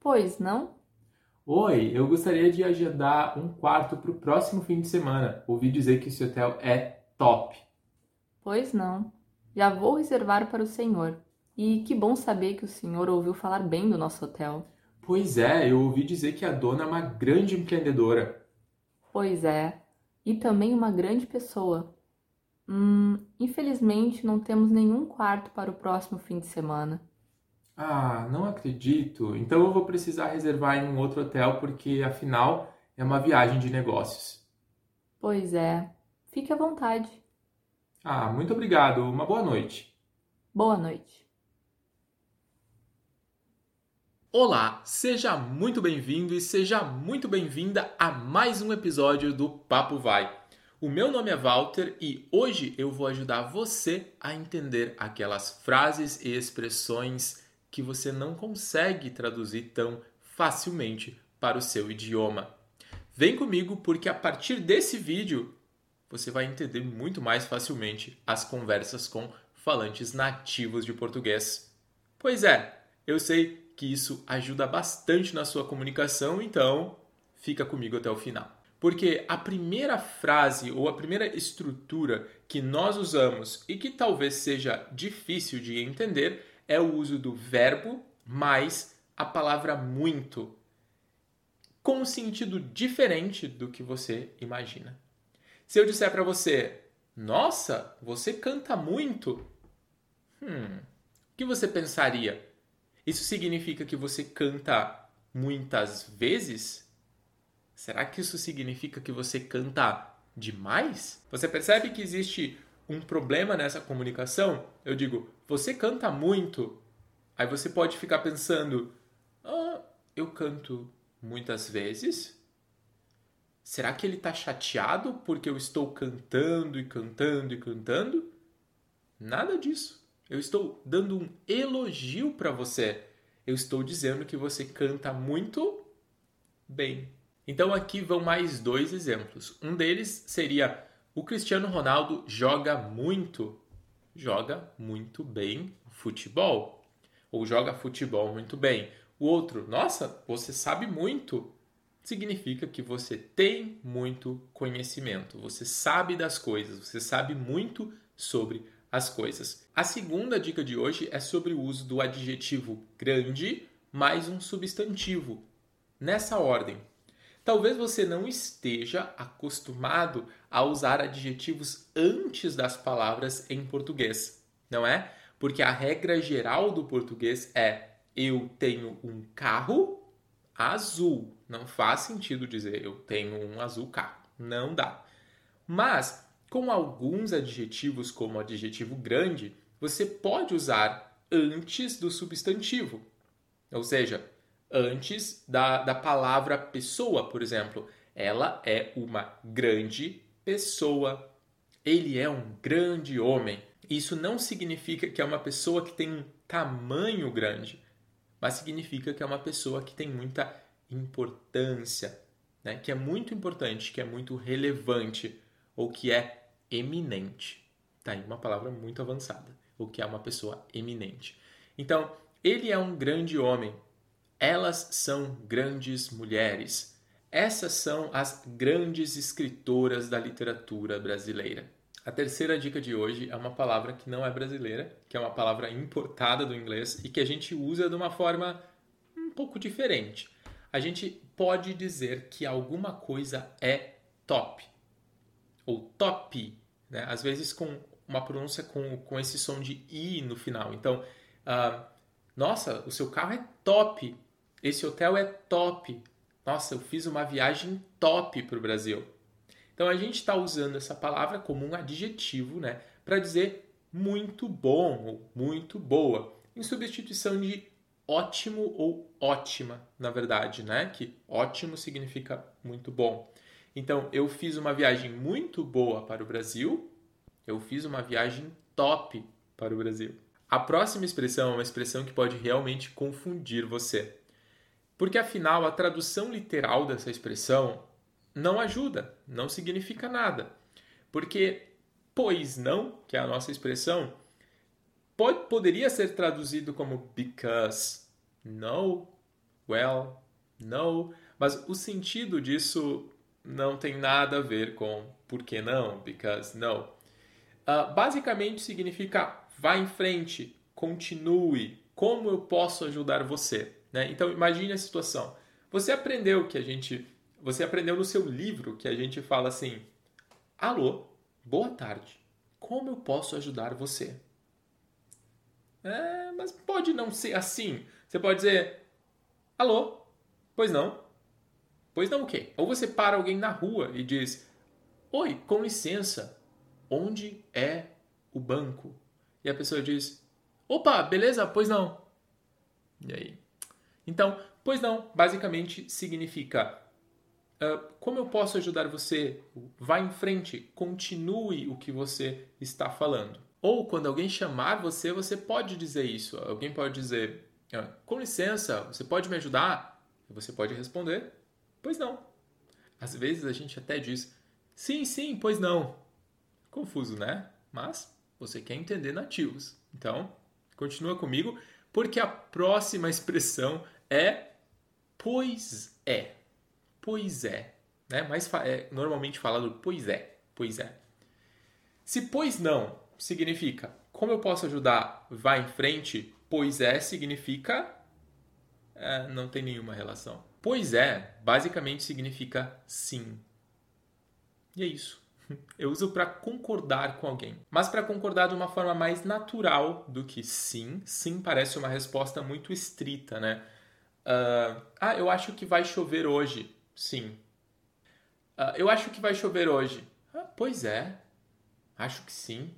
Pois não? Oi, eu gostaria de agendar um quarto para o próximo fim de semana. Ouvi dizer que esse hotel é top. Pois não. Já vou reservar para o senhor. E que bom saber que o senhor ouviu falar bem do nosso hotel. Pois é, eu ouvi dizer que a dona é uma grande empreendedora. Pois é, e também uma grande pessoa. Hum, infelizmente não temos nenhum quarto para o próximo fim de semana. Ah, não acredito. Então eu vou precisar reservar em um outro hotel porque afinal é uma viagem de negócios. Pois é. Fique à vontade. Ah, muito obrigado. Uma boa noite. Boa noite. Olá, seja muito bem-vindo e seja muito bem-vinda a mais um episódio do Papo Vai. O meu nome é Walter e hoje eu vou ajudar você a entender aquelas frases e expressões que você não consegue traduzir tão facilmente para o seu idioma. Vem comigo porque a partir desse vídeo você vai entender muito mais facilmente as conversas com falantes nativos de português. Pois é, eu sei que isso ajuda bastante na sua comunicação, então fica comigo até o final. Porque a primeira frase ou a primeira estrutura que nós usamos e que talvez seja difícil de entender é o uso do verbo mais a palavra muito, com um sentido diferente do que você imagina. Se eu disser para você, nossa, você canta muito, hum, o que você pensaria? Isso significa que você canta muitas vezes? Será que isso significa que você canta demais? Você percebe que existe um problema nessa comunicação? Eu digo, você canta muito. Aí você pode ficar pensando, ah, eu canto muitas vezes? Será que ele está chateado porque eu estou cantando e cantando e cantando? Nada disso. Eu estou dando um elogio para você. Eu estou dizendo que você canta muito bem. Então aqui vão mais dois exemplos. Um deles seria o Cristiano Ronaldo joga muito, joga muito bem futebol, ou joga futebol muito bem. O outro, nossa, você sabe muito. Significa que você tem muito conhecimento, você sabe das coisas, você sabe muito sobre as coisas. A segunda dica de hoje é sobre o uso do adjetivo grande mais um substantivo. Nessa ordem. Talvez você não esteja acostumado a usar adjetivos antes das palavras em português, não é? Porque a regra geral do português é eu tenho um carro azul. Não faz sentido dizer eu tenho um azul carro. Não dá. Mas com alguns adjetivos, como o adjetivo grande, você pode usar antes do substantivo. Ou seja, antes da, da palavra pessoa, por exemplo. Ela é uma grande pessoa. Ele é um grande homem. Isso não significa que é uma pessoa que tem um tamanho grande, mas significa que é uma pessoa que tem muita importância, né? que é muito importante, que é muito relevante, ou que é eminente. Tá aí uma palavra muito avançada, o que é uma pessoa eminente. Então, ele é um grande homem. Elas são grandes mulheres. Essas são as grandes escritoras da literatura brasileira. A terceira dica de hoje é uma palavra que não é brasileira, que é uma palavra importada do inglês e que a gente usa de uma forma um pouco diferente. A gente pode dizer que alguma coisa é top ou top né? às vezes com uma pronúncia com, com esse som de i no final. Então, uh, nossa, o seu carro é top, esse hotel é top, nossa, eu fiz uma viagem top para o Brasil. Então a gente está usando essa palavra como um adjetivo, né, para dizer muito bom ou muito boa, em substituição de ótimo ou ótima, na verdade, né? Que ótimo significa muito bom. Então, eu fiz uma viagem muito boa para o Brasil, eu fiz uma viagem top para o Brasil. A próxima expressão é uma expressão que pode realmente confundir você. Porque afinal, a tradução literal dessa expressão não ajuda, não significa nada. Porque pois não, que é a nossa expressão, pode, poderia ser traduzido como because. No. well, no, mas o sentido disso não tem nada a ver com por que não, because no. Uh, basicamente significa vá em frente, continue, como eu posso ajudar você? Né? Então imagine a situação. Você aprendeu que a gente, você aprendeu no seu livro que a gente fala assim: Alô, boa tarde, como eu posso ajudar você? É, mas pode não ser assim. Você pode dizer: Alô, pois não? Pois não o quê? Ou você para alguém na rua e diz: Oi, com licença, onde é o banco? E a pessoa diz: Opa, beleza, pois não. E aí? Então, pois não, basicamente significa: uh, Como eu posso ajudar você? Vá em frente, continue o que você está falando. Ou quando alguém chamar você, você pode dizer isso. Alguém pode dizer: ah, Com licença, você pode me ajudar? Você pode responder: Pois não. Às vezes a gente até diz sim, sim, pois não. Confuso, né? Mas você quer entender nativos. Então, continua comigo, porque a próxima expressão é pois é. Pois é. Né? Mas é normalmente falado pois é. Pois é. Se pois não significa como eu posso ajudar, vá em frente, pois é significa é, não tem nenhuma relação. Pois é, basicamente significa sim. E é isso. Eu uso para concordar com alguém, mas para concordar de uma forma mais natural do que sim. Sim parece uma resposta muito estrita, né? Uh, ah, eu acho que vai chover hoje. Sim. Uh, eu acho que vai chover hoje. Ah, pois é. Acho que sim.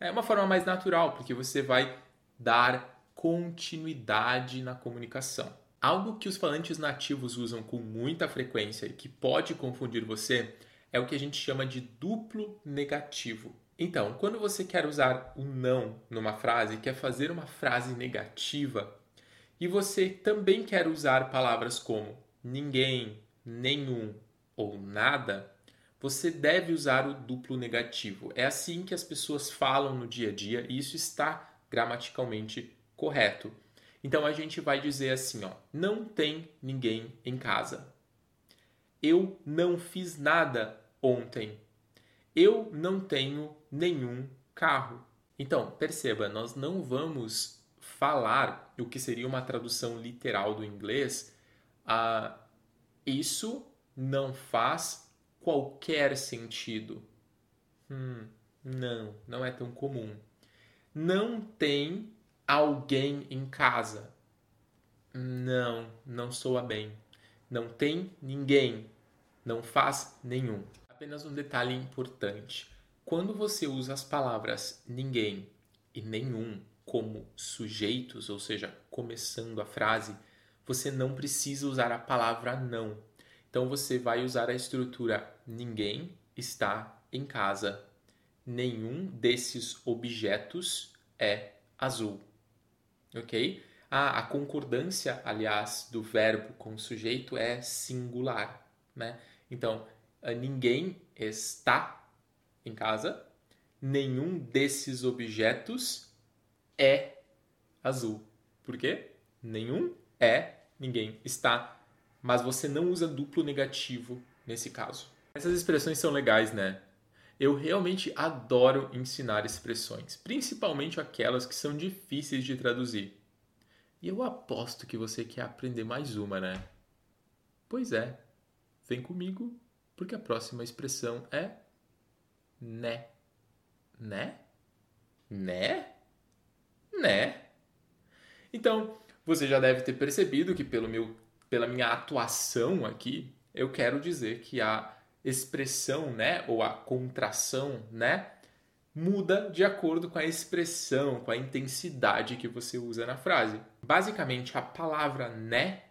É uma forma mais natural, porque você vai dar continuidade na comunicação. Algo que os falantes nativos usam com muita frequência e que pode confundir você é o que a gente chama de duplo negativo. Então, quando você quer usar o não numa frase, quer fazer uma frase negativa, e você também quer usar palavras como ninguém, nenhum ou nada, você deve usar o duplo negativo. É assim que as pessoas falam no dia a dia e isso está gramaticalmente correto. Então a gente vai dizer assim, ó, não tem ninguém em casa. Eu não fiz nada ontem. Eu não tenho nenhum carro. Então, perceba, nós não vamos falar o que seria uma tradução literal do inglês. Isso não faz qualquer sentido. Hum, não, não é tão comum. Não tem alguém em casa. Não, não soa bem. Não tem ninguém. Não faz nenhum. Apenas um detalhe importante. Quando você usa as palavras ninguém e nenhum como sujeitos, ou seja, começando a frase, você não precisa usar a palavra não. Então você vai usar a estrutura ninguém está em casa. Nenhum desses objetos é azul ok? a concordância, aliás, do verbo com o sujeito é singular, né? Então, ninguém está em casa, nenhum desses objetos é azul. Por quê? Nenhum é, ninguém está. Mas você não usa duplo negativo nesse caso. Essas expressões são legais, né? Eu realmente adoro ensinar expressões, principalmente aquelas que são difíceis de traduzir. E eu aposto que você quer aprender mais uma, né? Pois é, vem comigo, porque a próxima expressão é né. Né? Né? Né? Então, você já deve ter percebido que pelo meu, pela minha atuação aqui, eu quero dizer que a expressão, né, ou a contração, né, muda de acordo com a expressão, com a intensidade que você usa na frase. Basicamente, a palavra né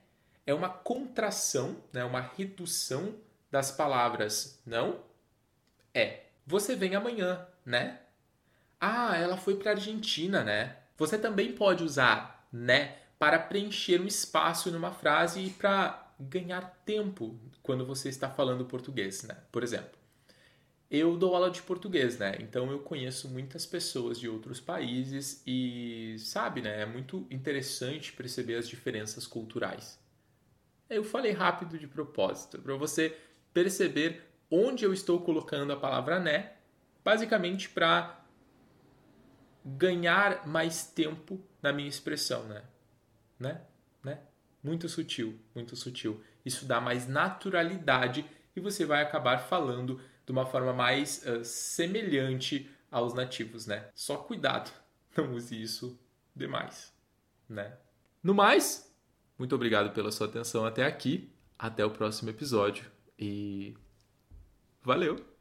é uma contração, né, uma redução das palavras não é. Você vem amanhã, né? Ah, ela foi para Argentina, né? Você também pode usar né para preencher um espaço numa frase e para ganhar tempo quando você está falando português, né? Por exemplo, eu dou aula de português, né? Então eu conheço muitas pessoas de outros países e, sabe, né? É muito interessante perceber as diferenças culturais. Eu falei rápido de propósito, para você perceber onde eu estou colocando a palavra né, basicamente para ganhar mais tempo na minha expressão, né? Né? Né? Muito sutil, muito sutil. Isso dá mais naturalidade e você vai acabar falando de uma forma mais uh, semelhante aos nativos, né? Só cuidado, não use isso demais, né? No mais, muito obrigado pela sua atenção até aqui. Até o próximo episódio e valeu!